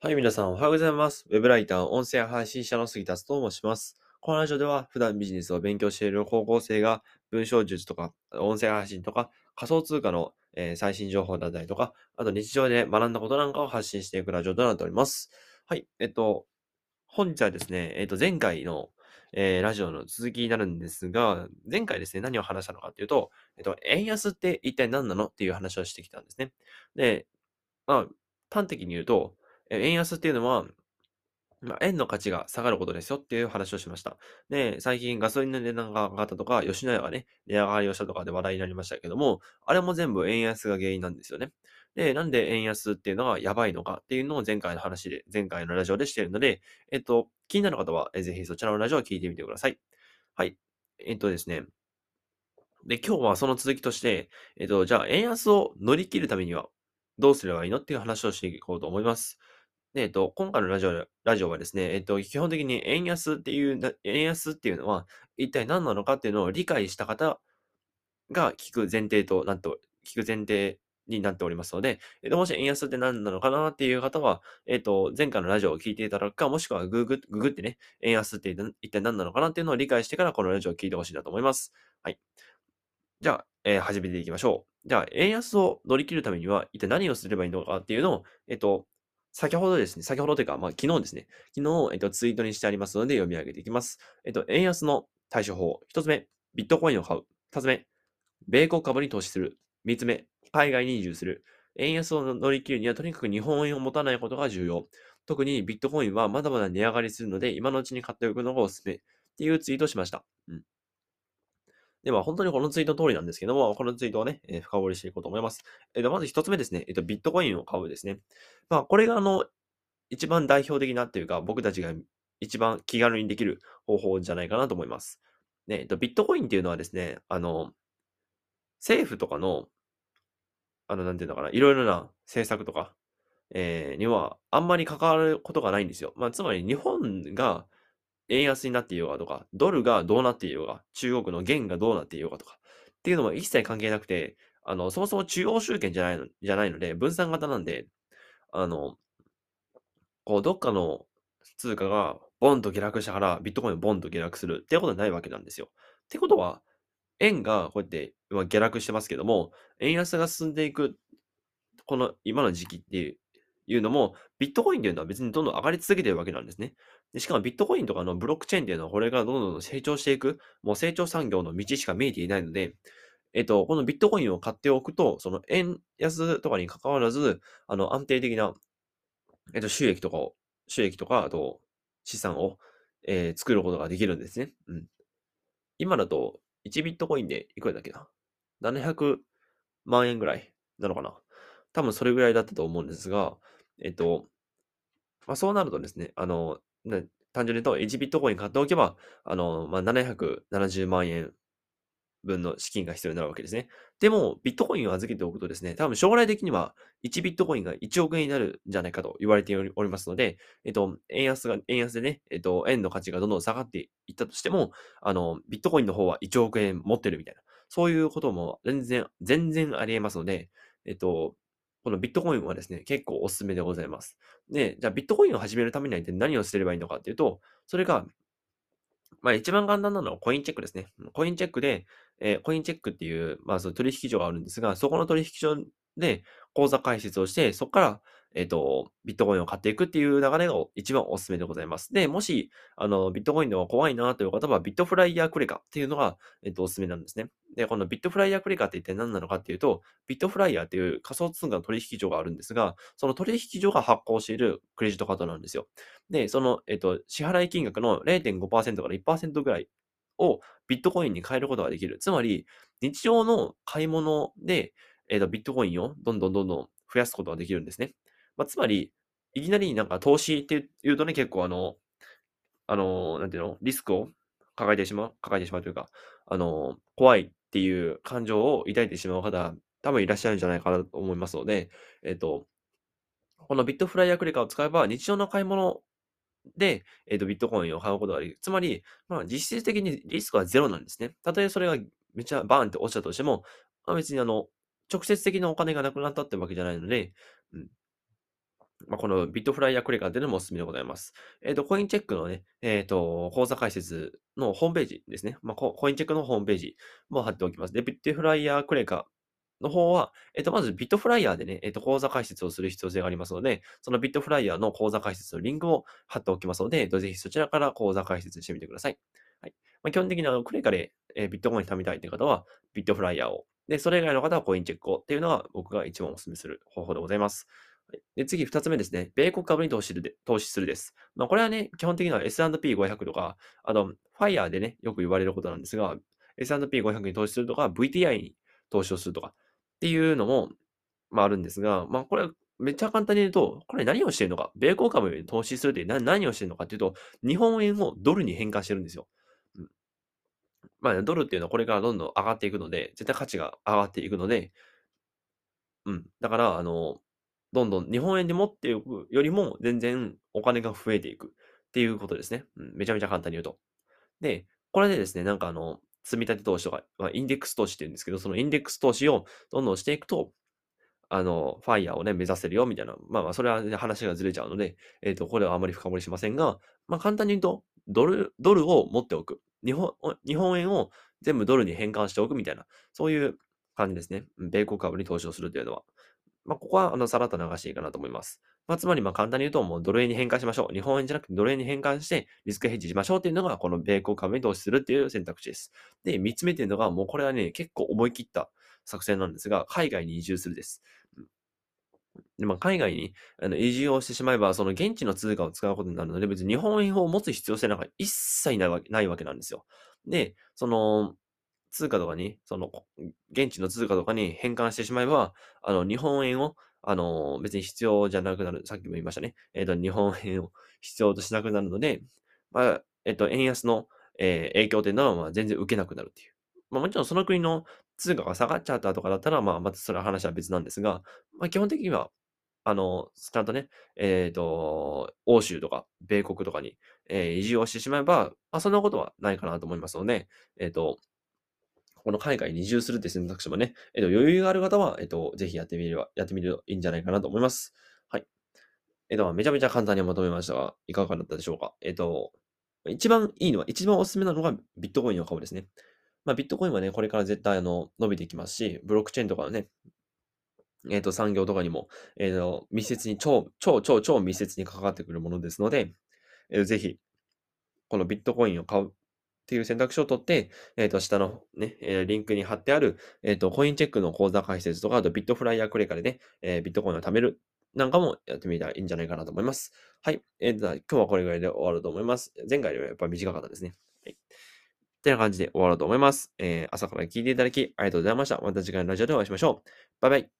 はい、皆さんおはようございます。ウェブライター、音声配信者の杉田と申します。このラジオでは普段ビジネスを勉強している高校生が文章術とか音声配信とか仮想通貨の、え最新情報だったりとか、あと日常で学んだことなんかを発信していくラジオとなっております。はい、えっと、本日はですね、えっと、前回の、えーラジオの続きになるんですが、前回ですね、何を話したのかっていうと、えっと、円安って一体何なのっていう話をしてきたんですね。で、まあ、端的に言うと、円安っていうのは、まあ、円の価値が下がることですよっていう話をしました。で、最近ガソリンの値段が上がったとか、吉野家がね、値上がりをしたとかで話題になりましたけども、あれも全部円安が原因なんですよね。で、なんで円安っていうのがやばいのかっていうのを前回の話で、前回のラジオでしているので、えっと、気になる方は、ぜひそちらのラジオを聞いてみてください。はい。えっとですね。で、今日はその続きとして、えっと、じゃあ円安を乗り切るためにはどうすればいいのっていう話をしていこうと思います。で、えっと、今回のラジオラジオはですね、えっと、基本的に円安っていう、円安っていうのは一体何なのかっていうのを理解した方が聞く前提となって、聞く前提になっておりますので、えっと、もし円安って何なのかなっていう方は、えっと、前回のラジオを聞いていただくか、もしくはググググってね、円安って一体何なのかなっていうのを理解してからこのラジオを聞いてほしいなと思います。はい。じゃあ、えー始めていきましょう。じゃあ、円安を乗り切るためには、一体何をすればいいのかっていうのを、えっと、先ほどですね、先ほどというか、まあ、昨日ですね、昨日、えっと、ツイートにしてありますので読み上げていきます。えっと、円安の対処法。一つ目、ビットコインを買う。二つ目、米国株に投資する。三つ目、海外に移住する。円安を乗り切るには、とにかく日本円を持たないことが重要。特にビットコインはまだまだ値上がりするので、今のうちに買っておくのがおすすめ。っていうツイートをしました。うん。では、本当にこのツイート通りなんですけども、このツイートをね、えー深掘りしていこうと思います。えっと、まず一つ目ですね。えっと、ビットコインを買うですね。まあ、これがあの、一番代表的なっていうか、僕たちが一番気軽にできる方法じゃないかなと思います。ね、えっと、ビットコインっていうのはですね、あの、政府とかの、あの、なんていうのかな、いろいろな政策とか、えーには、あんまり関わることがないんですよ。まあ、つまり日本が円安になっていようがとか、ドルがどうなっていようが、中国の元がどうなっていようがとか、っていうのも一切関係なくて、あの、そもそも中央集権じゃないの、じゃないので、分散型なんで、あの、こう、どっかの通貨がボンと下落したから、ビットコインボンと下落するっていうことはないわけなんですよ。ってことは、円がこうやって今下落してますけども、円安が進んでいく、この今の時期っていういうのも、ビットコインっていうのは別にどんどん上がり続けているわけなんですね。でしかもビットコインとかのブロックチェーンっていうのはこれからどんどんどん成長していく、もう成長産業の道しか見えていないので、えっと、このビットコインを買っておくと、その円安とかに関わらず、あの、安定的な、えっと、収益とかを、収益とか、あと、資産を、えー作ることができるんですね。うん。今だと、1ビットコインでいくらだっけな ?700 万円ぐらいなのかな？多分それぐらいだったと思うんですが、えっと、まあ、そうなるとですね、あの、ね単純に言うと1ビットコイン買っておけば、あの、まあ、770万円分の資金が必要になるわけですね。でも、ビットコインを預けておくとですね、多分将来的には1ビットコインが1億円になるんじゃないかと言われておりおりますので、えっと、円安が、円安でね、えっと、円の価値がどんどん下がっていったとしても、あの、ビットコインの方は1億円持ってるみたいな、そういうことも全然、全然あり得ますので、えっと、このビットコインはですね、結構おすすめでございます。で、じゃあビットコインを始めるためには一体何をすればいいのかっていうと、それが、まあ一番簡単なのはコインチェックですね。コインチェックで、えーコインチェックっていう、まあその取引所があるんですが、そこの取引所で口座開設をして、そこから、えっ、と、ビットコインを買っていくっていう流れが一番おすすめでございます。で、もし、あの、ビットコインの方が怖いなという方は、ビットフライヤークレカっていうのが、えっ、と、おすすめなんですね。で、このビットフライヤークレカって一体何なのかっていうと、ビットフライヤーっていう仮想通貨の取引所があるんですが、その取引所が発行しているクレジットカードなんですよ。で、その、えっと、支払い金額の0.5%から1%ぐらいをビットコインに変えることができる。つまり、日常の買い物で、えっと、ビットコインをどんどんどんどん増やすことができるんですね。まあ、つまり、いきなりなんか投資って言うとね、結構あの、あの、なんていうの、リスクを抱えてしまう、抱えてしまうというか、あの、怖いっていう感情を抱いてしまう方、多分いらっしゃるんじゃないかなと思いますので、えっと、このビットフライヤークレカを使えば、日常の買い物で、えっと、ビットコインを買うことができる。つまり、まあ、実質的にリスクはゼロなんですね。たとえそれがめちゃバーンって落ちたとしても、まあ、別にあの、直接的なお金がなくなったってわけじゃないので、うん。まあ、このビットフライヤークレカっていうのもおすすめでございます。えっ、ー、と、コインチェックのね、えっ、ー、と、口座開設のホームページですね。まあ、コインチェックのホームページも貼っておきます。で、ビットフライヤークレカの方は、えっ、と、まずビットフライヤーでね、えっ、と、口座開設をする必要性がありますので、そのビットフライヤーの口座開設のリンクを貼っておきますので、ぜひそちらから口座開設してみてください。はい。まあ、基本的にあの、クレカで、えビットコイン貯めたいという方は、ビットフライヤーを。で、それ以外の方はコインチェックをっていうのが僕が一番お勧めする方法でございます。で次、二つ目ですね。米国株に投資するで投資するです。まあ、これはね、基本的には S&P500 とか、あと、ファイヤーでね、よく言われることなんですが、S&P500 に投資するとか、VTI に投資をするとか、っていうのも、まああるんですが、まあこれ、めっちゃ簡単に言うと、これ何をしてるのか、米国株に投資するって何をしてるのかっていうと、日本円をドルに変換してるんですよ。うん、まあ、ドルっていうのはこれからどんどん上がっていくので、絶対価値が上がっていくので、うん。だから、あの、どんどん日本円で持っていくよりも全然お金が増えていくっていうことですね。うん、めちゃめちゃ簡単に言うと。で、これでですね、なんかあの、積み立て投資とか、まあ、インデックス投資って言うんですけど、そのインデックス投資をどんどんしていくと、あの、ファイヤーをね、目指せるよ、みたいな。まあまあ、それは、ね、話がずれちゃうので、えっ、ー、と、これはあまり深掘りしませんが、まあ、簡単に言うと、ドル、ドルを持っておく。日本、日本円を全部ドルに変換しておくみたいな、そういう感じですね。米国株に投資をするというのは。まあ、ここは、あの、さらっと流していいかなと思います。まあ、つまり、ま、簡単に言うと、もうドル円に変換しましょう。日本円じゃなくてドル円に変換して、リスクヘッジしましょうっていうのが、この米国株に投資するっていう選択肢です。で、三つ目っていうのが、もうこれはね、結構思い切った作戦なんですが、海外に移住するです。でまあ、海外にあの移住をしてしまえば、その現地の通貨を使うことになるので、別に日本円を持つ必要性なんか一切ないないわけなんですよ。で、その、通貨とかに、その、現地の通貨とかに変換してしまえば、あの、日本円を、あの、別に必要じゃなくなる。さっきも言いましたね。えっ、ー、と、日本円を必要としなくなるので、まあ、えっ、ー、と、円安の、えー、影響というのは、まあ、全然受けなくなるっていう。まあ、もちろんその国の通貨が下がっちゃったとかだったら、まあ、またそれは話は別なんですが、まあ、基本的には、あの、ちゃんとね、えっ、ー、と、欧州とか、米国とかに、えー、移住をしてしまえば、まあ、そんなことはないかなと思いますので、えっ、ー、と、この海外に移住するって選択肢もね、えっ、と、余裕がある方は、えっ、と、ぜひやってみれば、やってみるといいんじゃないかなと思います。はい。えっ、と、めちゃめちゃ簡単にまとめましたが、いかがだったでしょうか？えっ、と、一番いいのは、一番おすすめなのがビットコインの株ですね。まあ、ビットコインはね、これから絶対あの伸びていきますし、ブロックチェーンとかのね、えっ、と、産業とかにも、えっ、と、密接に、超、超、超、超密接に関わってくるものですので、えー、ぜひ、このビットコインを買うっていう選択肢を取って、えっ、ー、と、下のね、えー、リンクに貼ってある、えっ、ー、と、コインチェックの口座開設とか、あとビットフライヤークレカでね、えビットコインを貯めるなんかもやってみたらいいんじゃないかなと思います。はい。えー、今日はこれぐらいで終わると思います。前回よりはやっぱ短かったですね。はい。ってな感じで終わろうと思います。えー、朝から聞いていただきありがとうございました。また次回のラジオでお会いしましょう。バイバイ。